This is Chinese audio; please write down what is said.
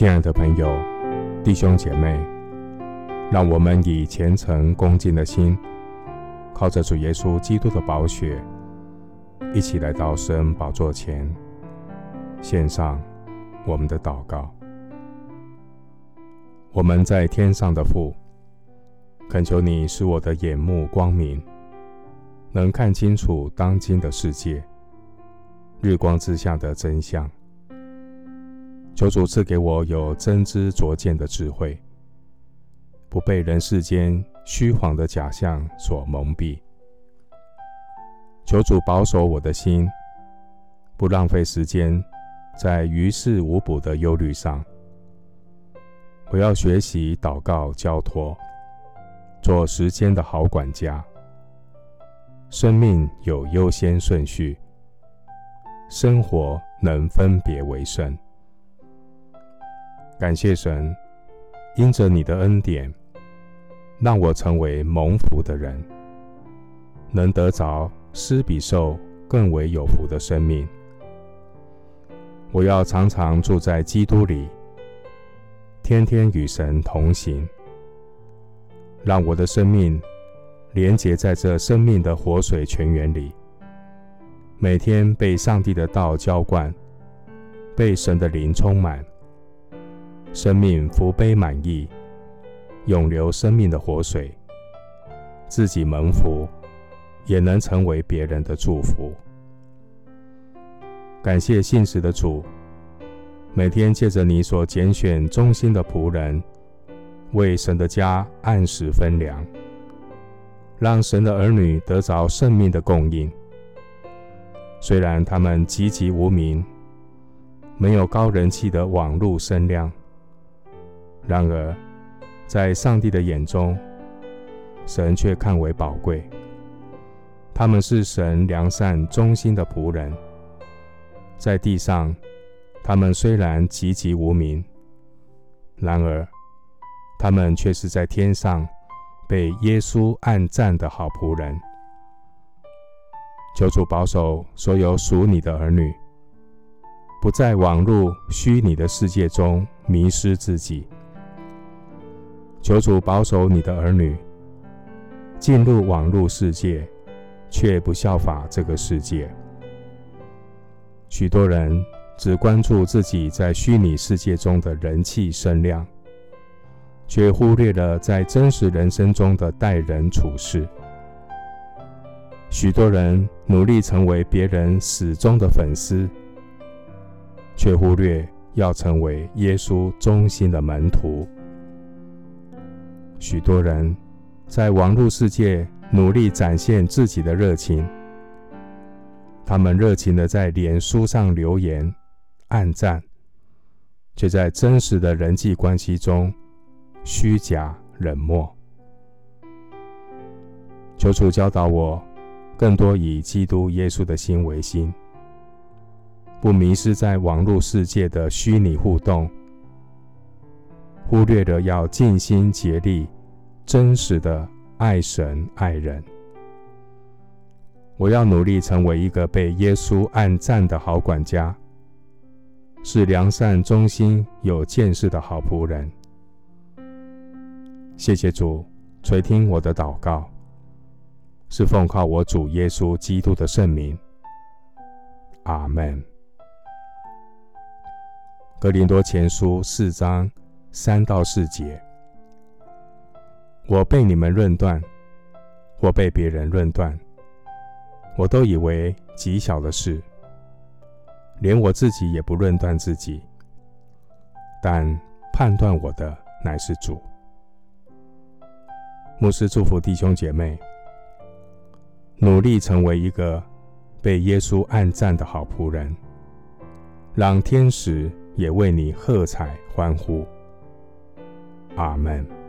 亲爱的朋友、弟兄姐妹，让我们以虔诚恭敬的心，靠着主耶稣基督的宝血，一起来到圣宝座前，献上我们的祷告。我们在天上的父，恳求你使我的眼目光明，能看清楚当今的世界，日光之下的真相。求主赐给我有真知灼见的智慧，不被人世间虚谎的假象所蒙蔽。求主保守我的心，不浪费时间在于事无补的忧虑上。我要学习祷告交托，做时间的好管家。生命有优先顺序，生活能分别为圣。感谢神，因着你的恩典，让我成为蒙福的人，能得着施比受更为有福的生命。我要常常住在基督里，天天与神同行，让我的生命连结在这生命的活水泉源里，每天被上帝的道浇灌，被神的灵充满。生命福杯满溢，永流生命的活水，自己蒙福，也能成为别人的祝福。感谢信实的主，每天借着你所拣选忠心的仆人，为神的家按时分粮，让神的儿女得着生命的供应。虽然他们籍籍无名，没有高人气的网络声量。然而，在上帝的眼中，神却看为宝贵。他们是神良善忠心的仆人，在地上，他们虽然籍籍无名，然而，他们却是在天上被耶稣暗赞的好仆人。求主保守所有属你的儿女，不在网络虚拟的世界中迷失自己。求主保守你的儿女，进入网络世界，却不效法这个世界。许多人只关注自己在虚拟世界中的人气声量，却忽略了在真实人生中的待人处事。许多人努力成为别人死忠的粉丝，却忽略要成为耶稣忠心的门徒。许多人在网络世界努力展现自己的热情，他们热情地在脸书上留言、暗赞，却在真实的人际关系中虚假冷漠。求主教导我，更多以基督耶稣的心为心，不迷失在网络世界的虚拟互动。忽略了要尽心竭力、真实的爱神爱人。我要努力成为一个被耶稣按赞的好管家，是良善忠心有见识的好仆人。谢谢主垂听我的祷告，是奉靠我主耶稣基督的圣名。阿门。格林多前书四章。三到四节，我被你们论断，或被别人论断，我都以为极小的事，连我自己也不论断自己。但判断我的乃是主。牧师祝福弟兄姐妹，努力成为一个被耶稣按赞的好仆人，让天使也为你喝彩欢呼。阿门。